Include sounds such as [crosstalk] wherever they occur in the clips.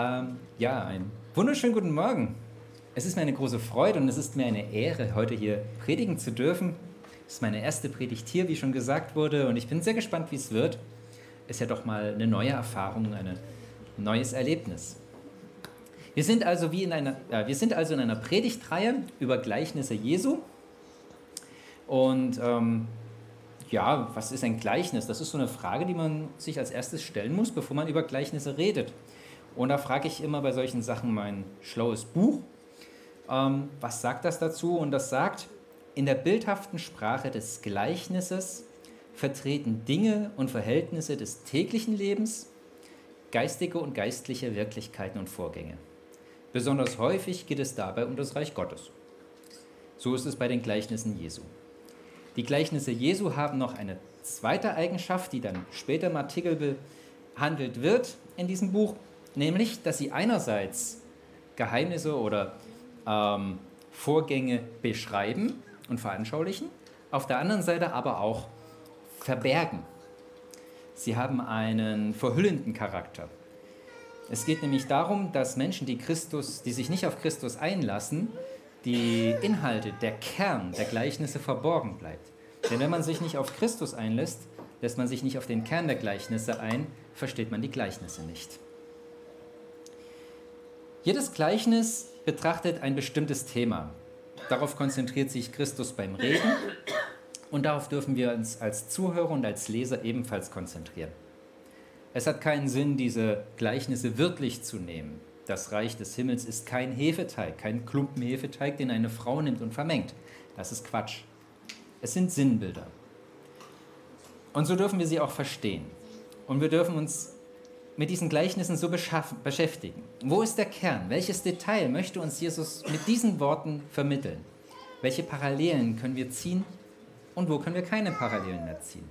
Ähm, ja, einen wunderschönen guten Morgen. Es ist mir eine große Freude und es ist mir eine Ehre, heute hier predigen zu dürfen. Es ist meine erste Predigt hier, wie schon gesagt wurde, und ich bin sehr gespannt, wie es wird. Ist ja doch mal eine neue Erfahrung, ein neues Erlebnis. Wir sind also, wie in einer, äh, wir sind also in einer Predigtreihe über Gleichnisse Jesu. Und ähm, ja, was ist ein Gleichnis? Das ist so eine Frage, die man sich als erstes stellen muss, bevor man über Gleichnisse redet. Und da frage ich immer bei solchen Sachen mein schlaues Buch, ähm, was sagt das dazu? Und das sagt, in der bildhaften Sprache des Gleichnisses vertreten Dinge und Verhältnisse des täglichen Lebens, geistige und geistliche Wirklichkeiten und Vorgänge. Besonders häufig geht es dabei um das Reich Gottes. So ist es bei den Gleichnissen Jesu. Die Gleichnisse Jesu haben noch eine zweite Eigenschaft, die dann später im Artikel behandelt wird in diesem Buch, nämlich, dass sie einerseits Geheimnisse oder ähm, Vorgänge beschreiben und veranschaulichen, auf der anderen Seite aber auch verbergen. Sie haben einen verhüllenden Charakter. Es geht nämlich darum, dass Menschen, die Christus, die sich nicht auf Christus einlassen, die Inhalte, der Kern der Gleichnisse verborgen bleibt. Denn wenn man sich nicht auf Christus einlässt, lässt man sich nicht auf den Kern der Gleichnisse ein, versteht man die Gleichnisse nicht. Jedes Gleichnis betrachtet ein bestimmtes Thema. Darauf konzentriert sich Christus beim Reden und darauf dürfen wir uns als Zuhörer und als Leser ebenfalls konzentrieren. Es hat keinen Sinn, diese Gleichnisse wirklich zu nehmen. Das Reich des Himmels ist kein Hefeteig, kein Klumpen Hefeteig, den eine Frau nimmt und vermengt. Das ist Quatsch. Es sind Sinnbilder. Und so dürfen wir sie auch verstehen. Und wir dürfen uns mit diesen Gleichnissen so beschäftigen. Wo ist der Kern? Welches Detail möchte uns Jesus mit diesen Worten vermitteln? Welche Parallelen können wir ziehen und wo können wir keine Parallelen mehr ziehen?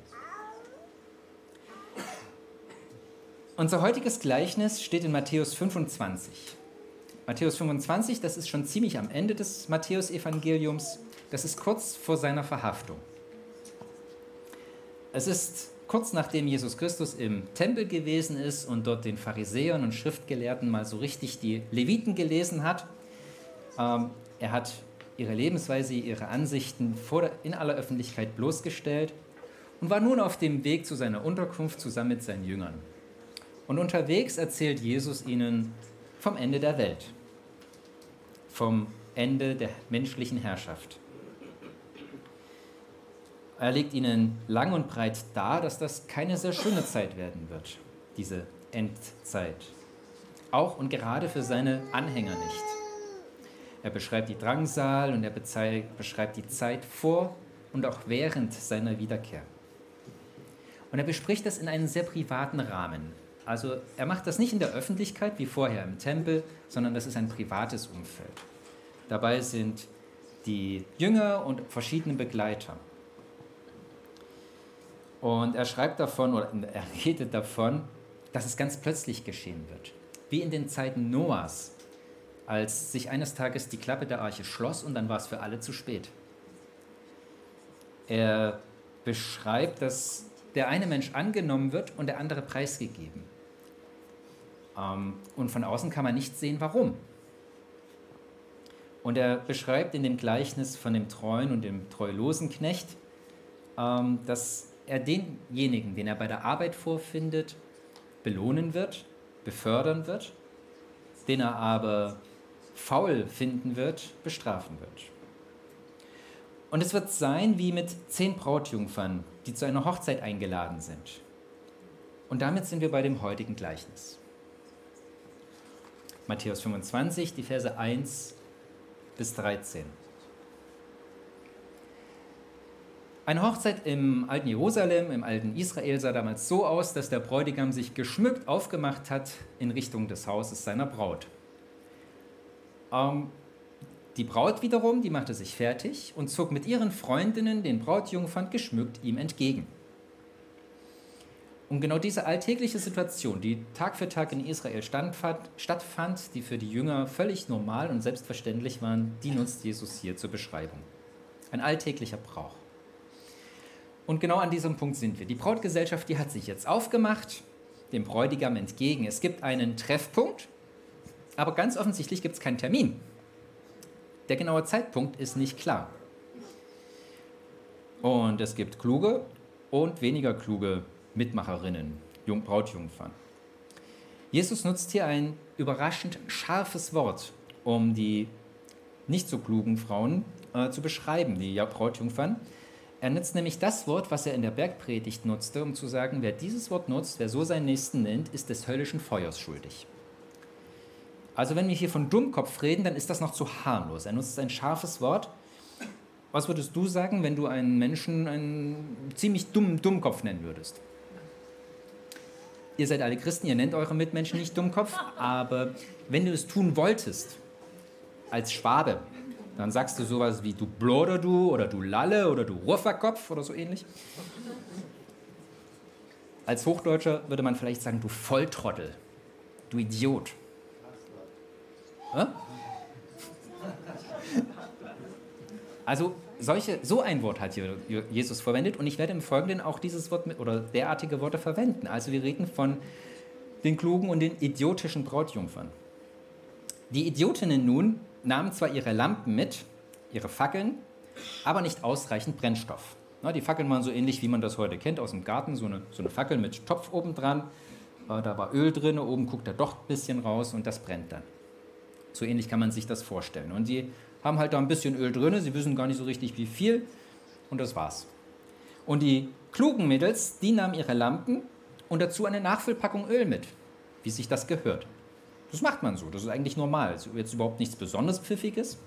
Unser heutiges Gleichnis steht in Matthäus 25. Matthäus 25, das ist schon ziemlich am Ende des Matthäusevangeliums. Das ist kurz vor seiner Verhaftung. Es ist kurz nachdem Jesus Christus im Tempel gewesen ist und dort den Pharisäern und Schriftgelehrten mal so richtig die Leviten gelesen hat. Ähm, er hat ihre Lebensweise, ihre Ansichten der, in aller Öffentlichkeit bloßgestellt und war nun auf dem Weg zu seiner Unterkunft zusammen mit seinen Jüngern. Und unterwegs erzählt Jesus ihnen vom Ende der Welt, vom Ende der menschlichen Herrschaft. Er legt ihnen lang und breit dar, dass das keine sehr schöne Zeit werden wird, diese Endzeit. Auch und gerade für seine Anhänger nicht. Er beschreibt die Drangsal und er beschreibt die Zeit vor und auch während seiner Wiederkehr. Und er bespricht das in einem sehr privaten Rahmen. Also er macht das nicht in der Öffentlichkeit wie vorher im Tempel, sondern das ist ein privates Umfeld. Dabei sind die Jünger und verschiedene Begleiter. Und er schreibt davon, oder er redet davon, dass es ganz plötzlich geschehen wird. Wie in den Zeiten Noahs, als sich eines Tages die Klappe der Arche schloss und dann war es für alle zu spät. Er beschreibt, dass der eine Mensch angenommen wird und der andere preisgegeben. Ähm, und von außen kann man nicht sehen, warum. Und er beschreibt in dem Gleichnis von dem treuen und dem treulosen Knecht, ähm, dass er denjenigen, den er bei der Arbeit vorfindet, belohnen wird, befördern wird, den er aber faul finden wird, bestrafen wird. Und es wird sein wie mit zehn Brautjungfern, die zu einer Hochzeit eingeladen sind. Und damit sind wir bei dem heutigen Gleichnis. Matthäus 25, die Verse 1 bis 13. Eine Hochzeit im alten Jerusalem, im alten Israel sah damals so aus, dass der Bräutigam sich geschmückt aufgemacht hat in Richtung des Hauses seiner Braut. Ähm, die Braut wiederum, die machte sich fertig und zog mit ihren Freundinnen den Brautjungfern geschmückt ihm entgegen. Und genau diese alltägliche Situation, die Tag für Tag in Israel stattfand, die für die Jünger völlig normal und selbstverständlich waren, die nutzt Jesus hier zur Beschreibung. Ein alltäglicher Brauch. Und genau an diesem Punkt sind wir. Die Brautgesellschaft, die hat sich jetzt aufgemacht, dem Bräutigam entgegen. Es gibt einen Treffpunkt, aber ganz offensichtlich gibt es keinen Termin. Der genaue Zeitpunkt ist nicht klar. Und es gibt kluge und weniger kluge Mitmacherinnen, Jung Brautjungfern. Jesus nutzt hier ein überraschend scharfes Wort, um die nicht so klugen Frauen äh, zu beschreiben, die Brautjungfern. Er nutzt nämlich das Wort, was er in der Bergpredigt nutzte, um zu sagen, wer dieses Wort nutzt, wer so seinen Nächsten nennt, ist des höllischen Feuers schuldig. Also wenn wir hier von Dummkopf reden, dann ist das noch zu harmlos. Er nutzt ein scharfes Wort. Was würdest du sagen, wenn du einen Menschen einen ziemlich dummen Dummkopf nennen würdest? Ihr seid alle Christen, ihr nennt eure Mitmenschen nicht Dummkopf, aber wenn du es tun wolltest, als Schwabe, dann sagst du sowas wie du Bloder du oder du Lalle oder du Rufferkopf oder so ähnlich. Als Hochdeutscher würde man vielleicht sagen, du Volltrottel, du Idiot. Also solche, so ein Wort hat Jesus verwendet und ich werde im Folgenden auch dieses Wort mit, oder derartige Worte verwenden. Also wir reden von den klugen und den idiotischen Brautjungfern. Die Idiotinnen nun nahmen zwar ihre Lampen mit, ihre Fackeln, aber nicht ausreichend Brennstoff. Na, die Fackeln waren so ähnlich, wie man das heute kennt aus dem Garten, so eine, so eine Fackel mit Topf oben dran. Äh, da war Öl drin, oben guckt er doch ein bisschen raus und das brennt dann. So ähnlich kann man sich das vorstellen. Und die haben halt da ein bisschen Öl drin, sie wissen gar nicht so richtig wie viel und das war's. Und die klugen Mädels, die nahmen ihre Lampen und dazu eine Nachfüllpackung Öl mit, wie sich das gehört. Das macht man so, das ist eigentlich normal. Das ist jetzt überhaupt nichts besonders Pfiffiges.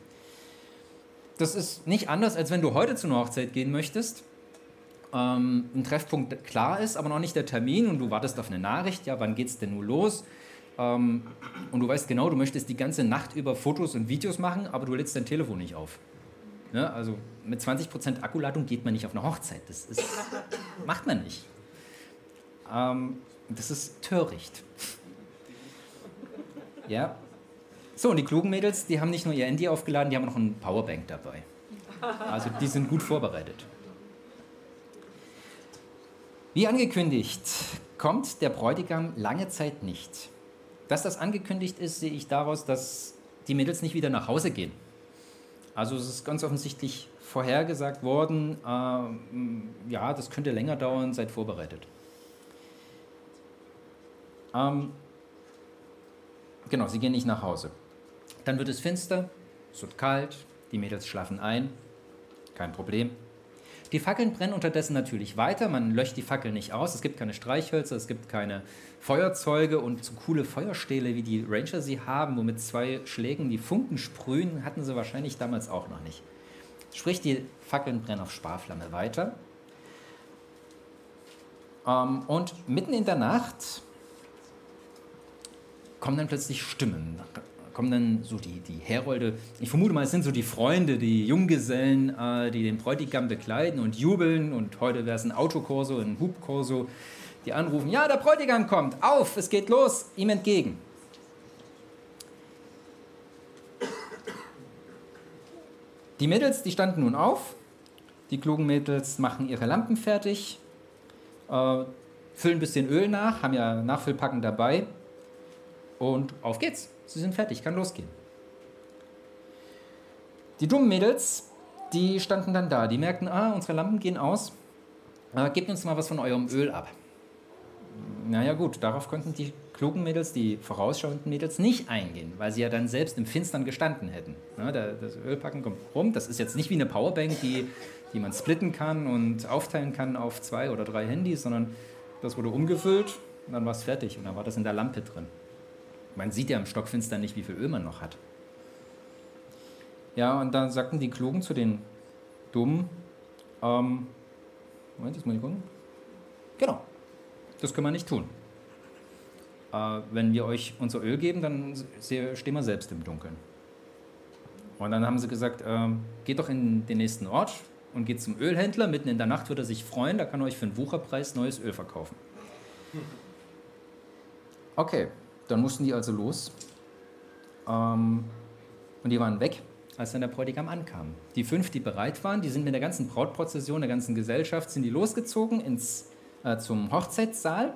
Das ist nicht anders, als wenn du heute zu einer Hochzeit gehen möchtest. Ähm, ein Treffpunkt klar ist, aber noch nicht der Termin und du wartest auf eine Nachricht, ja, wann geht's denn nur los? Ähm, und du weißt genau, du möchtest die ganze Nacht über Fotos und Videos machen, aber du lädst dein Telefon nicht auf. Ja, also mit 20% Akkuladung geht man nicht auf eine Hochzeit. Das ist, macht man nicht. Ähm, das ist töricht. Ja. So, und die klugen Mädels, die haben nicht nur ihr Handy aufgeladen, die haben noch ein Powerbank dabei. Also die sind gut vorbereitet. Wie angekündigt, kommt der Bräutigam lange Zeit nicht. Dass das angekündigt ist, sehe ich daraus, dass die Mädels nicht wieder nach Hause gehen. Also es ist ganz offensichtlich vorhergesagt worden, äh, ja, das könnte länger dauern, seid vorbereitet. Ähm, genau, sie gehen nicht nach Hause. Dann wird es finster, es wird kalt, die Mädels schlafen ein, kein Problem. Die Fackeln brennen unterdessen natürlich weiter. Man löscht die Fackeln nicht aus. Es gibt keine Streichhölzer, es gibt keine Feuerzeuge und so coole Feuerstähle, wie die Ranger sie haben, wo mit zwei Schlägen die Funken sprühen, hatten sie wahrscheinlich damals auch noch nicht. Sprich, die Fackeln brennen auf Sparflamme weiter. Ähm, und mitten in der Nacht kommen dann plötzlich Stimmen kommen dann so die, die Herolde, ich vermute mal, es sind so die Freunde, die Junggesellen, äh, die den Bräutigam bekleiden und jubeln und heute wäre es ein Autokorso, ein Hubkorso, die anrufen, ja, der Bräutigam kommt, auf, es geht los, ihm entgegen. Die Mädels, die standen nun auf, die klugen Mädels machen ihre Lampen fertig, äh, füllen ein bisschen Öl nach, haben ja Nachfüllpacken dabei und auf geht's. Sie sind fertig, kann losgehen. Die dummen Mädels, die standen dann da. Die merkten, ah, unsere Lampen gehen aus. Äh, gebt uns mal was von eurem Öl ab. Naja gut, darauf konnten die klugen Mädels, die vorausschauenden Mädels nicht eingehen, weil sie ja dann selbst im Finstern gestanden hätten. Ja, das Ölpacken kommt rum. Das ist jetzt nicht wie eine Powerbank, die, die man splitten kann und aufteilen kann auf zwei oder drei Handys, sondern das wurde umgefüllt und dann war es fertig und dann war das in der Lampe drin. Man sieht ja im Stockfinster nicht, wie viel Öl man noch hat. Ja, und dann sagten die Klugen zu den Dummen, ähm, Moment, das muss ich gucken. Genau, das können wir nicht tun. Äh, wenn wir euch unser Öl geben, dann stehen wir selbst im Dunkeln. Und dann haben sie gesagt, äh, geht doch in den nächsten Ort und geht zum Ölhändler. Mitten in der Nacht wird er sich freuen, da kann er euch für einen Wucherpreis neues Öl verkaufen. Okay, dann mussten die also los. Ähm, und die waren weg, als dann der Bräutigam ankam. Die fünf, die bereit waren, die sind mit der ganzen Brautprozession, der ganzen Gesellschaft, sind die losgezogen ins, äh, zum Hochzeitssaal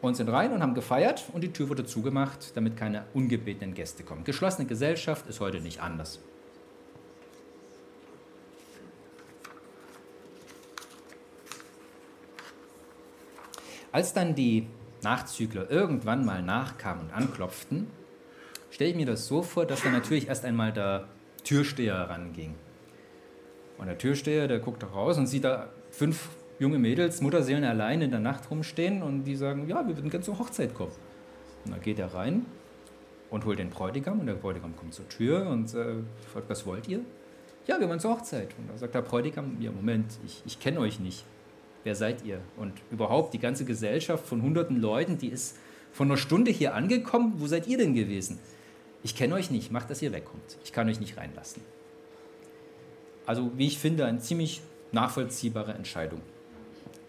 und sind rein und haben gefeiert und die Tür wurde zugemacht, damit keine ungebetenen Gäste kommen. Geschlossene Gesellschaft ist heute nicht anders. Als dann die Nachzügler irgendwann mal nachkamen und anklopften, stelle ich mir das so vor, dass dann natürlich erst einmal der Türsteher ranging. Und der Türsteher, der guckt da raus und sieht da fünf junge Mädels, Mutterseelen allein in der Nacht rumstehen und die sagen, ja, wir würden gerne zur Hochzeit kommen. Und dann geht er rein und holt den Bräutigam und der Bräutigam kommt zur Tür und äh, fragt, was wollt ihr? Ja, wir wollen zur Hochzeit. Und da sagt der Bräutigam, ja, Moment, ich, ich kenne euch nicht. Wer seid ihr? Und überhaupt die ganze Gesellschaft von hunderten Leuten, die ist von einer Stunde hier angekommen. Wo seid ihr denn gewesen? Ich kenne euch nicht, macht, dass ihr wegkommt. Ich kann euch nicht reinlassen. Also, wie ich finde, eine ziemlich nachvollziehbare Entscheidung.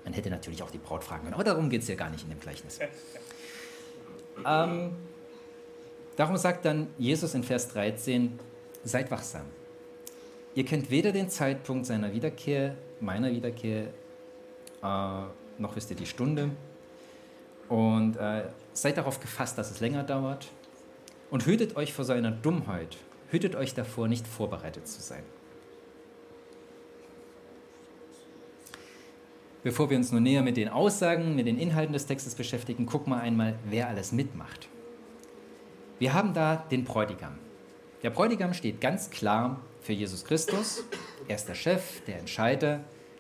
Man hätte natürlich auch die Braut fragen können, aber darum geht es ja gar nicht in dem Gleichnis. [laughs] ähm, darum sagt dann Jesus in Vers 13, seid wachsam. Ihr kennt weder den Zeitpunkt seiner Wiederkehr, meiner Wiederkehr, äh, noch wisst ihr die Stunde. Und äh, seid darauf gefasst, dass es länger dauert. Und hütet euch vor seiner Dummheit. Hütet euch davor, nicht vorbereitet zu sein. Bevor wir uns nur näher mit den Aussagen, mit den Inhalten des Textes beschäftigen, gucken wir einmal, wer alles mitmacht. Wir haben da den Bräutigam. Der Bräutigam steht ganz klar für Jesus Christus. Er ist der Chef, der Entscheider,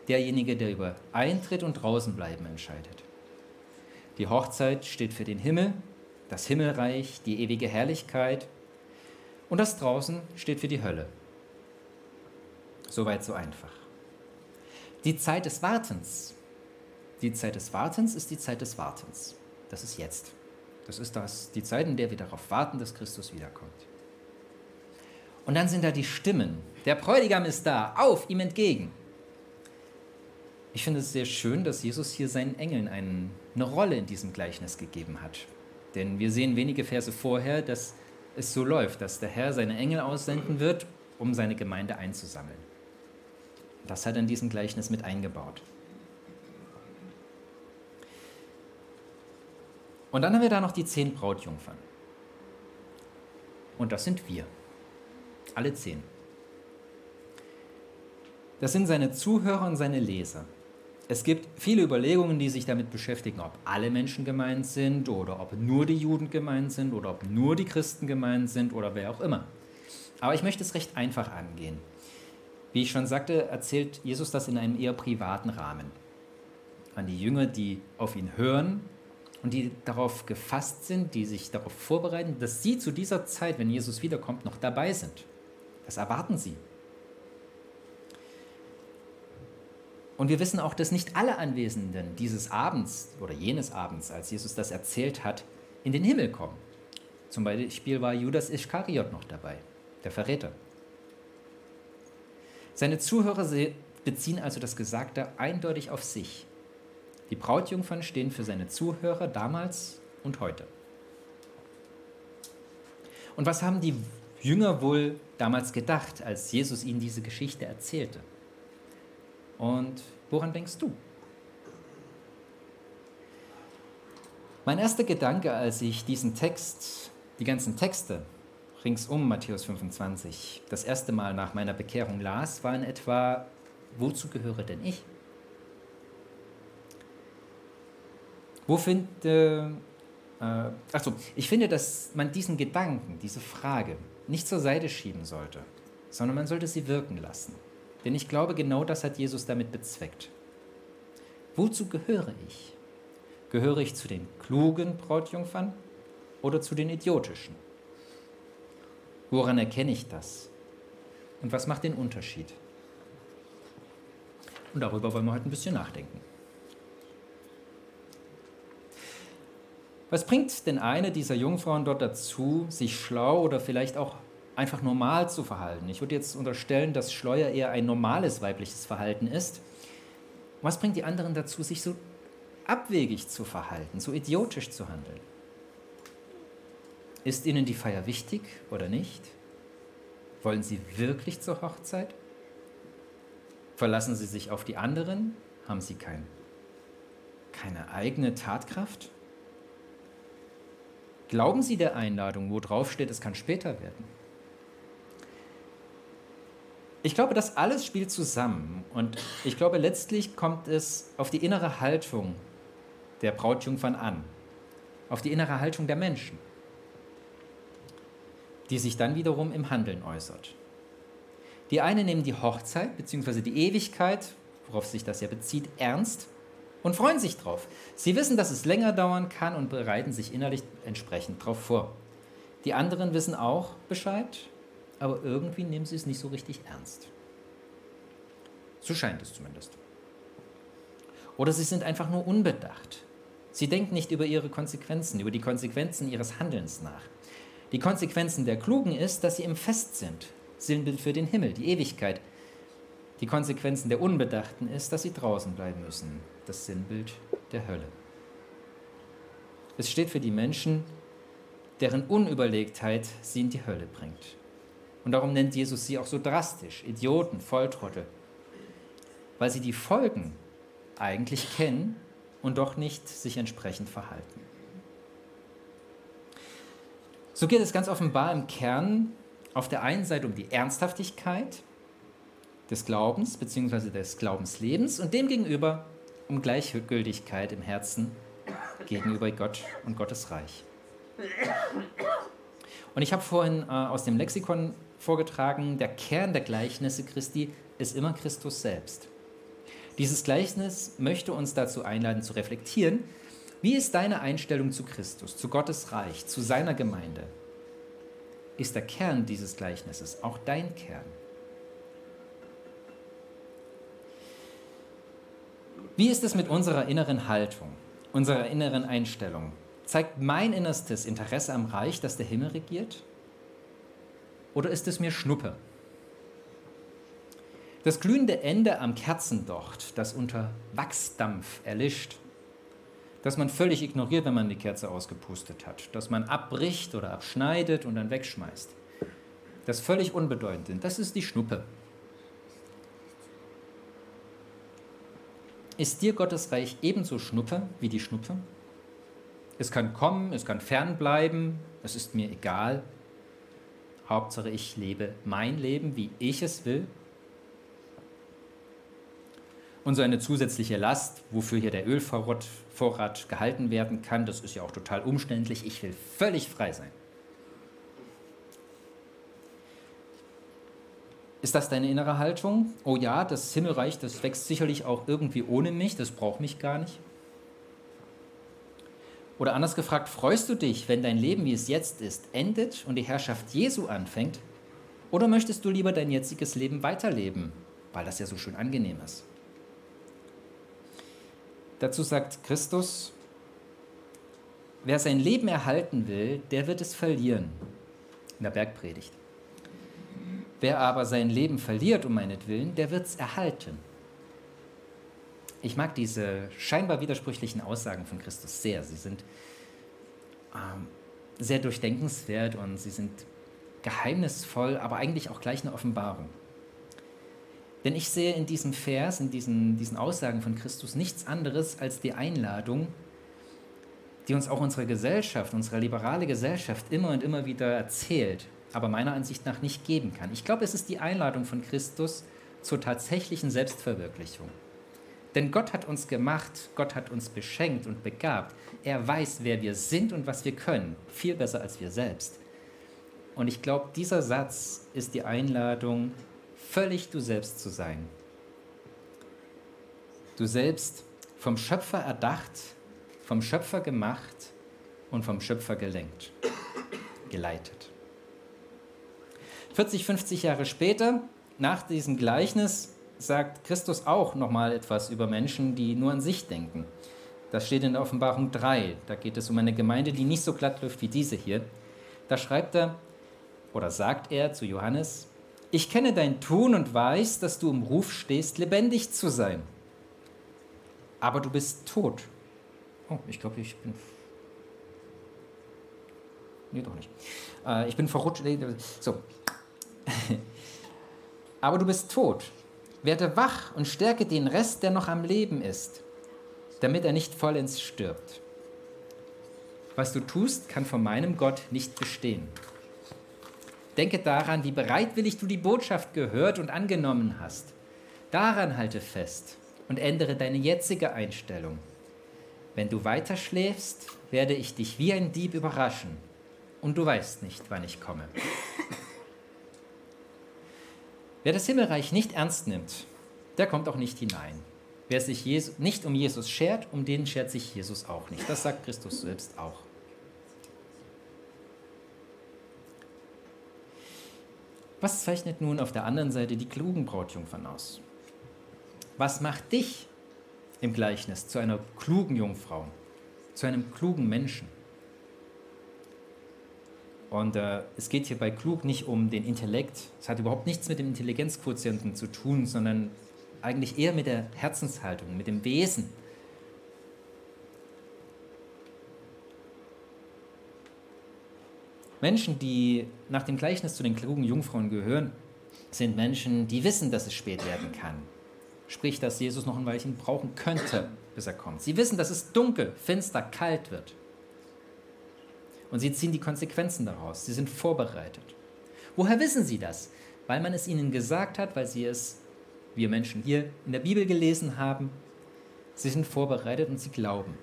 derjenige, der über Eintritt und Draußenbleiben entscheidet. Die Hochzeit steht für den Himmel, das Himmelreich, die ewige Herrlichkeit und das Draußen steht für die Hölle. Soweit so einfach. Die Zeit des Wartens. Die Zeit des Wartens ist die Zeit des Wartens. Das ist jetzt. Das ist das, die Zeit, in der wir darauf warten, dass Christus wiederkommt. Und dann sind da die Stimmen. Der Bräutigam ist da, auf ihm entgegen. Ich finde es sehr schön, dass Jesus hier seinen Engeln einen, eine Rolle in diesem Gleichnis gegeben hat. Denn wir sehen wenige Verse vorher, dass es so läuft, dass der Herr seine Engel aussenden wird, um seine Gemeinde einzusammeln. Das hat er in diesem Gleichnis mit eingebaut. Und dann haben wir da noch die zehn Brautjungfern. Und das sind wir. Alle zehn. Das sind seine Zuhörer und seine Leser. Es gibt viele Überlegungen, die sich damit beschäftigen, ob alle Menschen gemeint sind oder ob nur die Juden gemeint sind oder ob nur die Christen gemeint sind oder wer auch immer. Aber ich möchte es recht einfach angehen. Wie ich schon sagte, erzählt Jesus das in einem eher privaten Rahmen. An die Jünger, die auf ihn hören und die darauf gefasst sind, die sich darauf vorbereiten, dass sie zu dieser Zeit, wenn Jesus wiederkommt, noch dabei sind. Das erwarten sie. Und wir wissen auch, dass nicht alle Anwesenden dieses Abends oder jenes Abends, als Jesus das erzählt hat, in den Himmel kommen. Zum Beispiel war Judas Ischkariot noch dabei, der Verräter. Seine Zuhörer beziehen also das Gesagte eindeutig auf sich. Die Brautjungfern stehen für seine Zuhörer damals und heute. Und was haben die Jünger wohl damals gedacht, als Jesus ihnen diese Geschichte erzählte? Und woran denkst du? Mein erster Gedanke, als ich diesen Text, die ganzen Texte ringsum Matthäus 25 das erste Mal nach meiner Bekehrung las, war in etwa, wozu gehöre denn ich? Wo finde, äh, achso, ich finde, dass man diesen Gedanken, diese Frage nicht zur Seite schieben sollte, sondern man sollte sie wirken lassen. Denn ich glaube, genau das hat Jesus damit bezweckt. Wozu gehöre ich? Gehöre ich zu den klugen Brautjungfern oder zu den idiotischen? Woran erkenne ich das? Und was macht den Unterschied? Und darüber wollen wir heute ein bisschen nachdenken. Was bringt denn eine dieser Jungfrauen dort dazu, sich schlau oder vielleicht auch einfach normal zu verhalten? Ich würde jetzt unterstellen, dass Schleuer eher ein normales weibliches Verhalten ist. Was bringt die anderen dazu, sich so abwegig zu verhalten, so idiotisch zu handeln? Ist ihnen die Feier wichtig oder nicht? Wollen sie wirklich zur Hochzeit? Verlassen sie sich auf die anderen? Haben sie kein, keine eigene Tatkraft? Glauben Sie der Einladung, wo drauf steht, es kann später werden? Ich glaube, das alles spielt zusammen und ich glaube, letztlich kommt es auf die innere Haltung der Brautjungfern an, auf die innere Haltung der Menschen, die sich dann wiederum im Handeln äußert. Die einen nehmen die Hochzeit bzw. die Ewigkeit, worauf sich das ja bezieht, ernst und freuen sich drauf. Sie wissen, dass es länger dauern kann und bereiten sich innerlich entsprechend darauf vor. Die anderen wissen auch Bescheid, aber irgendwie nehmen sie es nicht so richtig ernst. So scheint es zumindest. Oder sie sind einfach nur unbedacht. Sie denken nicht über ihre Konsequenzen, über die Konsequenzen ihres Handelns nach. Die Konsequenzen der Klugen ist, dass sie im Fest sind, Sinnbild für den Himmel, die Ewigkeit. Die Konsequenzen der Unbedachten ist, dass sie draußen bleiben müssen, das Sinnbild der Hölle. Es steht für die Menschen, deren Unüberlegtheit sie in die Hölle bringt. Und darum nennt Jesus sie auch so drastisch, Idioten, Volltrottel, weil sie die Folgen eigentlich kennen und doch nicht sich entsprechend verhalten. So geht es ganz offenbar im Kern auf der einen Seite um die Ernsthaftigkeit des Glaubens bzw. des Glaubenslebens und demgegenüber um Gleichgültigkeit im Herzen gegenüber Gott und Gottes Reich. Und ich habe vorhin äh, aus dem Lexikon vorgetragen, der Kern der Gleichnisse Christi ist immer Christus selbst. Dieses Gleichnis möchte uns dazu einladen zu reflektieren, wie ist deine Einstellung zu Christus, zu Gottes Reich, zu seiner Gemeinde? Ist der Kern dieses Gleichnisses auch dein Kern? Wie ist es mit unserer inneren Haltung, unserer inneren Einstellung? Zeigt mein innerstes Interesse am Reich, das der Himmel regiert? Oder ist es mir Schnuppe? Das glühende Ende am Kerzendocht, das unter Wachsdampf erlischt, das man völlig ignoriert, wenn man die Kerze ausgepustet hat, das man abbricht oder abschneidet und dann wegschmeißt, das völlig unbedeutend ist, das ist die Schnuppe. Ist dir Gottes Reich ebenso Schnuppe wie die Schnuppe? Es kann kommen, es kann fernbleiben, es ist mir egal. Hauptsache, ich lebe mein Leben, wie ich es will. Und so eine zusätzliche Last, wofür hier der Ölvorrat gehalten werden kann, das ist ja auch total umständlich. Ich will völlig frei sein. Ist das deine innere Haltung? Oh ja, das Himmelreich, das wächst sicherlich auch irgendwie ohne mich, das braucht mich gar nicht. Oder anders gefragt, freust du dich, wenn dein Leben, wie es jetzt ist, endet und die Herrschaft Jesu anfängt? Oder möchtest du lieber dein jetziges Leben weiterleben, weil das ja so schön angenehm ist? Dazu sagt Christus, wer sein Leben erhalten will, der wird es verlieren. In der Bergpredigt. Wer aber sein Leben verliert um meinetwillen, der wird es erhalten. Ich mag diese scheinbar widersprüchlichen Aussagen von Christus sehr. Sie sind ähm, sehr durchdenkenswert und sie sind geheimnisvoll, aber eigentlich auch gleich eine Offenbarung. Denn ich sehe in diesem Vers, in diesen, diesen Aussagen von Christus nichts anderes als die Einladung, die uns auch unsere Gesellschaft, unsere liberale Gesellschaft immer und immer wieder erzählt aber meiner Ansicht nach nicht geben kann. Ich glaube, es ist die Einladung von Christus zur tatsächlichen Selbstverwirklichung. Denn Gott hat uns gemacht, Gott hat uns beschenkt und begabt. Er weiß, wer wir sind und was wir können, viel besser als wir selbst. Und ich glaube, dieser Satz ist die Einladung, völlig du selbst zu sein. Du selbst vom Schöpfer erdacht, vom Schöpfer gemacht und vom Schöpfer gelenkt, geleitet. 40, 50 Jahre später, nach diesem Gleichnis, sagt Christus auch nochmal etwas über Menschen, die nur an sich denken. Das steht in der Offenbarung 3. Da geht es um eine Gemeinde, die nicht so glatt läuft wie diese hier. Da schreibt er oder sagt er zu Johannes, ich kenne dein Tun und weiß, dass du im Ruf stehst, lebendig zu sein. Aber du bist tot. Oh, ich glaube, ich bin. Nee, doch nicht. Äh, ich bin verrutscht. So. [laughs] Aber du bist tot. Werde wach und stärke den Rest, der noch am Leben ist, damit er nicht vollends stirbt. Was du tust, kann von meinem Gott nicht bestehen. Denke daran, wie bereitwillig du die Botschaft gehört und angenommen hast. Daran halte fest und ändere deine jetzige Einstellung. Wenn du weiter schläfst, werde ich dich wie ein Dieb überraschen und du weißt nicht, wann ich komme. Wer das Himmelreich nicht ernst nimmt, der kommt auch nicht hinein. Wer sich Jesus, nicht um Jesus schert, um den schert sich Jesus auch nicht. Das sagt Christus selbst auch. Was zeichnet nun auf der anderen Seite die klugen Brautjungfern aus? Was macht dich im Gleichnis zu einer klugen Jungfrau, zu einem klugen Menschen? Und äh, es geht hier bei klug nicht um den Intellekt. Es hat überhaupt nichts mit dem Intelligenzquotienten zu tun, sondern eigentlich eher mit der Herzenshaltung, mit dem Wesen. Menschen, die nach dem Gleichnis zu den klugen Jungfrauen gehören, sind Menschen, die wissen, dass es spät werden kann. Sprich, dass Jesus noch ein Weilchen brauchen könnte, bis er kommt. Sie wissen, dass es dunkel, finster, kalt wird. Und sie ziehen die Konsequenzen daraus. Sie sind vorbereitet. Woher wissen sie das? Weil man es ihnen gesagt hat, weil sie es, wir Menschen hier, in der Bibel gelesen haben. Sie sind vorbereitet und sie glauben.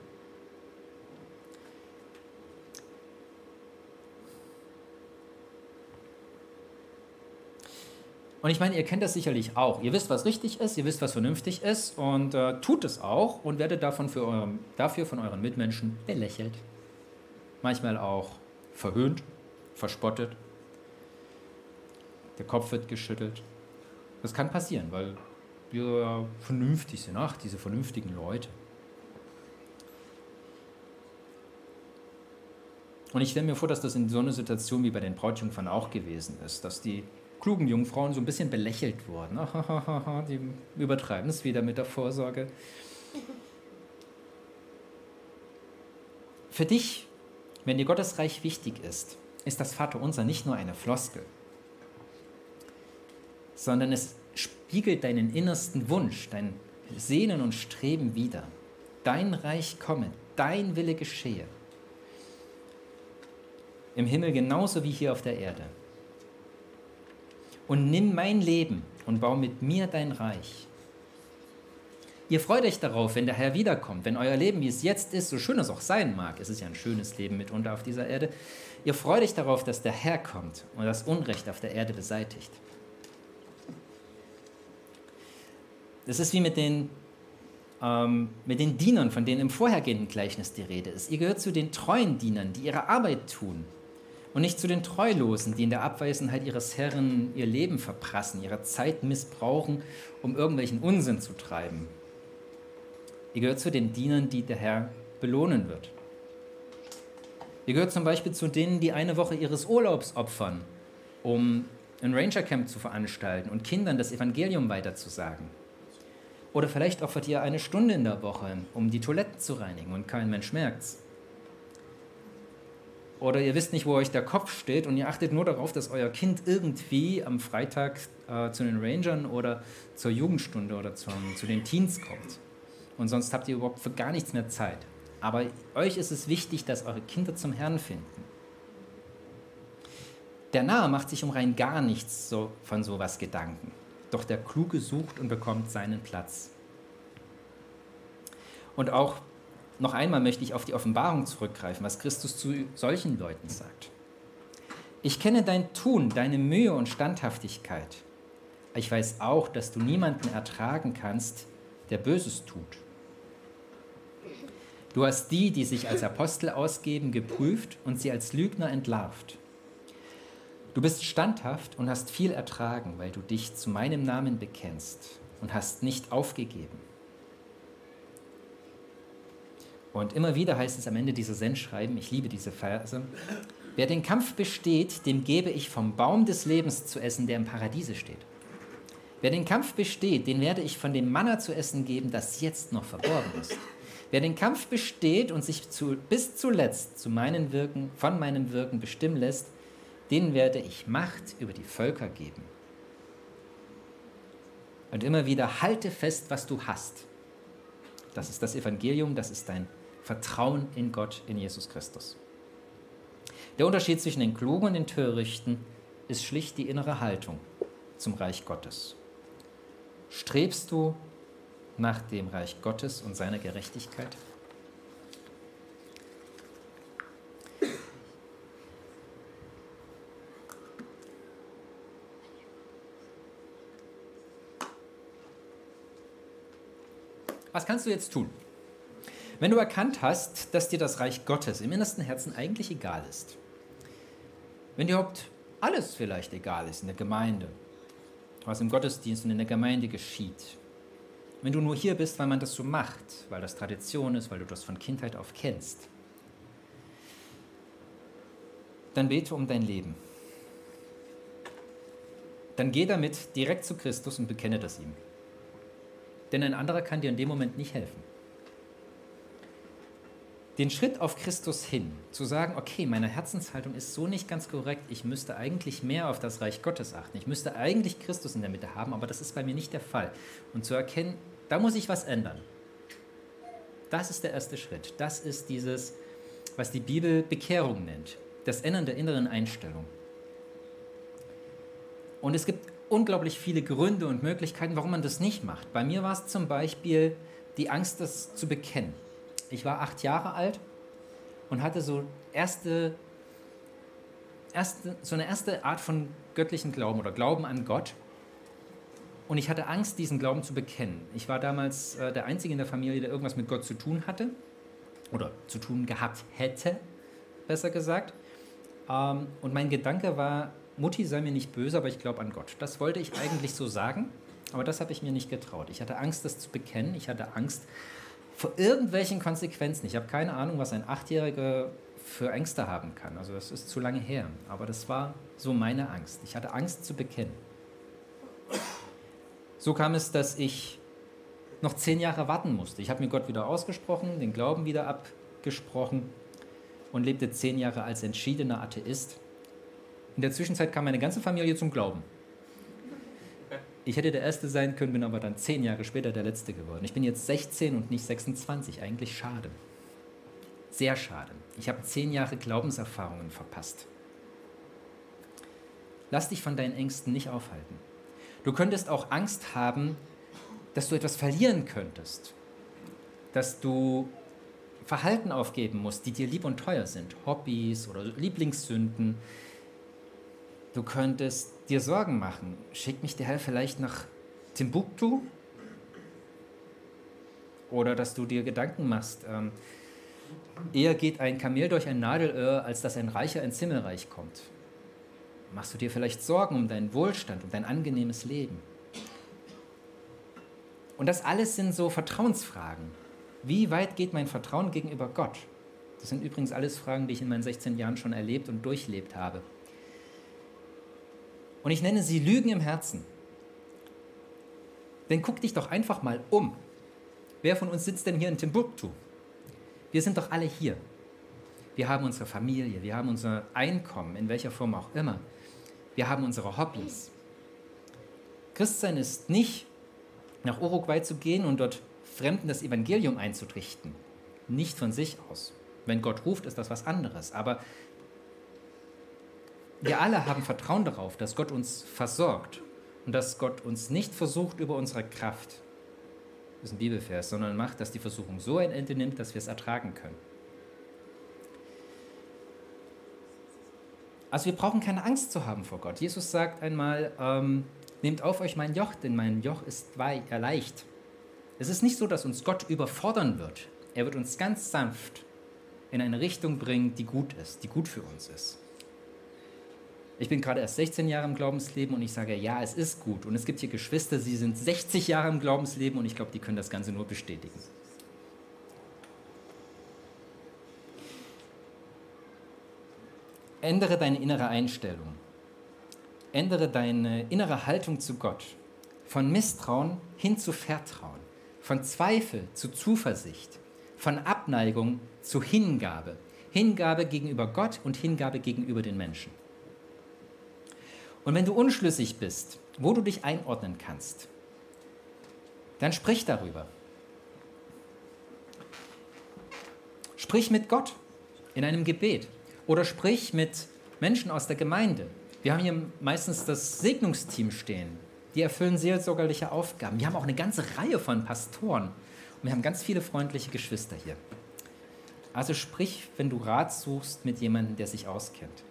Und ich meine, ihr kennt das sicherlich auch. Ihr wisst, was richtig ist, ihr wisst, was vernünftig ist und äh, tut es auch und werdet davon für eurem, dafür von euren Mitmenschen belächelt manchmal auch verhöhnt, verspottet. Der Kopf wird geschüttelt. Das kann passieren, weil wir vernünftig sind. Ach, diese vernünftigen Leute. Und ich stelle mir vor, dass das in so einer Situation wie bei den Brautjungfern auch gewesen ist, dass die klugen Jungfrauen so ein bisschen belächelt wurden. die übertreiben es wieder mit der Vorsorge. [laughs] Für dich wenn dir Gottes Reich wichtig ist, ist das Vaterunser nicht nur eine Floskel, sondern es spiegelt deinen innersten Wunsch, dein Sehnen und Streben wider. Dein Reich komme, dein Wille geschehe. Im Himmel genauso wie hier auf der Erde. Und nimm mein Leben und bau mit mir dein Reich. Ihr freut euch darauf, wenn der Herr wiederkommt, wenn euer Leben, wie es jetzt ist, so schön es auch sein mag, es ist ja ein schönes Leben mitunter auf dieser Erde, ihr freut euch darauf, dass der Herr kommt und das Unrecht auf der Erde beseitigt. Das ist wie mit den, ähm, mit den Dienern, von denen im vorhergehenden Gleichnis die Rede ist. Ihr gehört zu den treuen Dienern, die ihre Arbeit tun und nicht zu den Treulosen, die in der Abwesenheit ihres Herrn ihr Leben verprassen, ihre Zeit missbrauchen, um irgendwelchen Unsinn zu treiben. Ihr gehört zu den Dienern, die der Herr belohnen wird. Ihr gehört zum Beispiel zu denen, die eine Woche ihres Urlaubs opfern, um ein Rangercamp zu veranstalten und Kindern das Evangelium weiterzusagen. Oder vielleicht opfert ihr eine Stunde in der Woche, um die Toiletten zu reinigen und kein Mensch merkt's. Oder ihr wisst nicht, wo euch der Kopf steht und ihr achtet nur darauf, dass euer Kind irgendwie am Freitag äh, zu den Rangern oder zur Jugendstunde oder zum, zu den Teens kommt und sonst habt ihr überhaupt für gar nichts mehr Zeit. Aber euch ist es wichtig, dass eure Kinder zum Herrn finden. Der Narr macht sich um rein gar nichts so, von sowas Gedanken. Doch der Kluge sucht und bekommt seinen Platz. Und auch noch einmal möchte ich auf die Offenbarung zurückgreifen, was Christus zu solchen Leuten sagt. Ich kenne dein Tun, deine Mühe und Standhaftigkeit. Ich weiß auch, dass du niemanden ertragen kannst, der Böses tut. Du hast die, die sich als Apostel ausgeben, geprüft und sie als Lügner entlarvt. Du bist standhaft und hast viel ertragen, weil du dich zu meinem Namen bekennst und hast nicht aufgegeben. Und immer wieder heißt es am Ende dieser Sendschreiben, ich liebe diese Verse, wer den Kampf besteht, dem gebe ich vom Baum des Lebens zu essen, der im Paradiese steht. Wer den Kampf besteht, den werde ich von dem Manna zu essen geben, das jetzt noch verborgen ist. Wer den Kampf besteht und sich zu, bis zuletzt zu meinen Wirken, von meinem Wirken bestimmen lässt, den werde ich Macht über die Völker geben. Und immer wieder halte fest, was du hast. Das ist das Evangelium, das ist dein Vertrauen in Gott, in Jesus Christus. Der Unterschied zwischen den Klugen und den Törichten ist schlicht die innere Haltung zum Reich Gottes. Strebst du nach dem Reich Gottes und seiner Gerechtigkeit? Was kannst du jetzt tun? Wenn du erkannt hast, dass dir das Reich Gottes im innersten Herzen eigentlich egal ist, wenn dir überhaupt alles vielleicht egal ist in der Gemeinde, was im Gottesdienst und in der Gemeinde geschieht, wenn du nur hier bist, weil man das so macht, weil das Tradition ist, weil du das von Kindheit auf kennst, dann bete um dein Leben. Dann geh damit direkt zu Christus und bekenne das ihm. Denn ein anderer kann dir in dem Moment nicht helfen den Schritt auf Christus hin, zu sagen, okay, meine Herzenshaltung ist so nicht ganz korrekt, ich müsste eigentlich mehr auf das Reich Gottes achten, ich müsste eigentlich Christus in der Mitte haben, aber das ist bei mir nicht der Fall. Und zu erkennen, da muss ich was ändern. Das ist der erste Schritt. Das ist dieses, was die Bibel Bekehrung nennt, das Ändern der inneren Einstellung. Und es gibt unglaublich viele Gründe und Möglichkeiten, warum man das nicht macht. Bei mir war es zum Beispiel die Angst, das zu bekennen ich war acht Jahre alt und hatte so erste, erste, so eine erste Art von göttlichen Glauben oder Glauben an Gott. Und ich hatte Angst, diesen Glauben zu bekennen. Ich war damals äh, der Einzige in der Familie, der irgendwas mit Gott zu tun hatte oder zu tun gehabt hätte, besser gesagt. Ähm, und mein Gedanke war, Mutti sei mir nicht böse, aber ich glaube an Gott. Das wollte ich eigentlich so sagen, aber das habe ich mir nicht getraut. Ich hatte Angst, das zu bekennen. Ich hatte Angst, vor irgendwelchen Konsequenzen. Ich habe keine Ahnung, was ein Achtjähriger für Ängste haben kann. Also das ist zu lange her. Aber das war so meine Angst. Ich hatte Angst zu bekennen. So kam es, dass ich noch zehn Jahre warten musste. Ich habe mir Gott wieder ausgesprochen, den Glauben wieder abgesprochen und lebte zehn Jahre als entschiedener Atheist. In der Zwischenzeit kam meine ganze Familie zum Glauben. Ich hätte der Erste sein können, bin aber dann zehn Jahre später der Letzte geworden. Ich bin jetzt 16 und nicht 26. Eigentlich schade. Sehr schade. Ich habe zehn Jahre Glaubenserfahrungen verpasst. Lass dich von deinen Ängsten nicht aufhalten. Du könntest auch Angst haben, dass du etwas verlieren könntest. Dass du Verhalten aufgeben musst, die dir lieb und teuer sind. Hobbys oder Lieblingssünden, Du könntest dir Sorgen machen. Schickt mich der Herr vielleicht nach Timbuktu? Oder dass du dir Gedanken machst, ähm, eher geht ein Kamel durch ein Nadelöhr, als dass ein Reicher ins Himmelreich kommt. Machst du dir vielleicht Sorgen um deinen Wohlstand, um dein angenehmes Leben? Und das alles sind so Vertrauensfragen. Wie weit geht mein Vertrauen gegenüber Gott? Das sind übrigens alles Fragen, die ich in meinen 16 Jahren schon erlebt und durchlebt habe. Und ich nenne sie Lügen im Herzen. Denn guck dich doch einfach mal um. Wer von uns sitzt denn hier in Timbuktu? Wir sind doch alle hier. Wir haben unsere Familie, wir haben unser Einkommen, in welcher Form auch immer. Wir haben unsere Hobbys. Christsein ist nicht, nach Uruguay zu gehen und dort Fremden das Evangelium einzutrichten. Nicht von sich aus. Wenn Gott ruft, ist das was anderes. Aber wir alle haben Vertrauen darauf, dass Gott uns versorgt und dass Gott uns nicht versucht über unsere Kraft. Das ist ein Bibelvers, sondern macht, dass die Versuchung so ein Ende nimmt, dass wir es ertragen können. Also wir brauchen keine Angst zu haben vor Gott. Jesus sagt einmal, ähm, nehmt auf euch mein Joch, denn mein Joch ist äh, leicht. Es ist nicht so, dass uns Gott überfordern wird. Er wird uns ganz sanft in eine Richtung bringen, die gut ist, die gut für uns ist. Ich bin gerade erst 16 Jahre im Glaubensleben und ich sage, ja, es ist gut. Und es gibt hier Geschwister, sie sind 60 Jahre im Glaubensleben und ich glaube, die können das Ganze nur bestätigen. Ändere deine innere Einstellung. Ändere deine innere Haltung zu Gott. Von Misstrauen hin zu Vertrauen. Von Zweifel zu Zuversicht. Von Abneigung zu Hingabe. Hingabe gegenüber Gott und Hingabe gegenüber den Menschen. Und wenn du unschlüssig bist, wo du dich einordnen kannst, dann sprich darüber. Sprich mit Gott in einem Gebet oder sprich mit Menschen aus der Gemeinde. Wir haben hier meistens das Segnungsteam stehen. Die erfüllen seelsorgerliche Aufgaben. Wir haben auch eine ganze Reihe von Pastoren. Und wir haben ganz viele freundliche Geschwister hier. Also sprich, wenn du Rat suchst, mit jemandem, der sich auskennt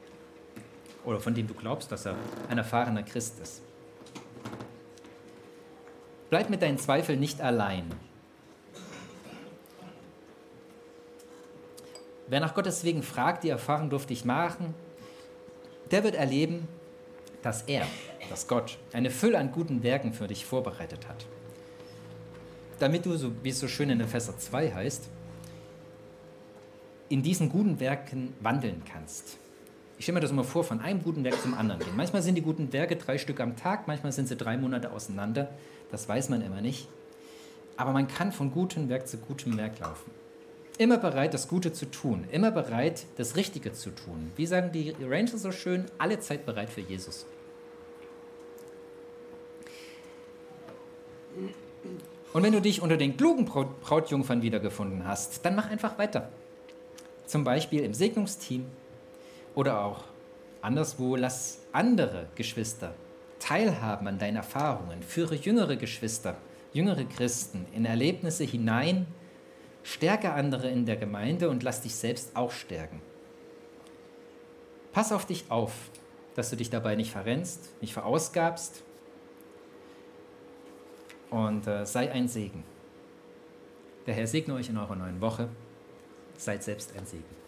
oder von dem du glaubst, dass er ein erfahrener Christ ist. Bleib mit deinen Zweifeln nicht allein. Wer nach Gottes Wegen fragt, die Erfahrung durfte ich machen, der wird erleben, dass er, dass Gott, eine Fülle an guten Werken für dich vorbereitet hat. Damit du, so, wie es so schön in Epheser 2 heißt, in diesen guten Werken wandeln kannst. Ich stelle mir das immer vor, von einem guten Werk zum anderen gehen. Manchmal sind die guten Werke drei Stück am Tag, manchmal sind sie drei Monate auseinander. Das weiß man immer nicht. Aber man kann von gutem Werk zu gutem Werk laufen. Immer bereit, das Gute zu tun. Immer bereit, das Richtige zu tun. Wie sagen die Rangers so schön? Alle Zeit bereit für Jesus. Und wenn du dich unter den klugen Brautjungfern wiedergefunden hast, dann mach einfach weiter. Zum Beispiel im Segnungsteam, oder auch anderswo, lass andere Geschwister teilhaben an deinen Erfahrungen. Führe jüngere Geschwister, jüngere Christen in Erlebnisse hinein. Stärke andere in der Gemeinde und lass dich selbst auch stärken. Pass auf dich auf, dass du dich dabei nicht verrennst, nicht verausgabst und äh, sei ein Segen. Der Herr segne euch in eurer neuen Woche. Seid selbst ein Segen.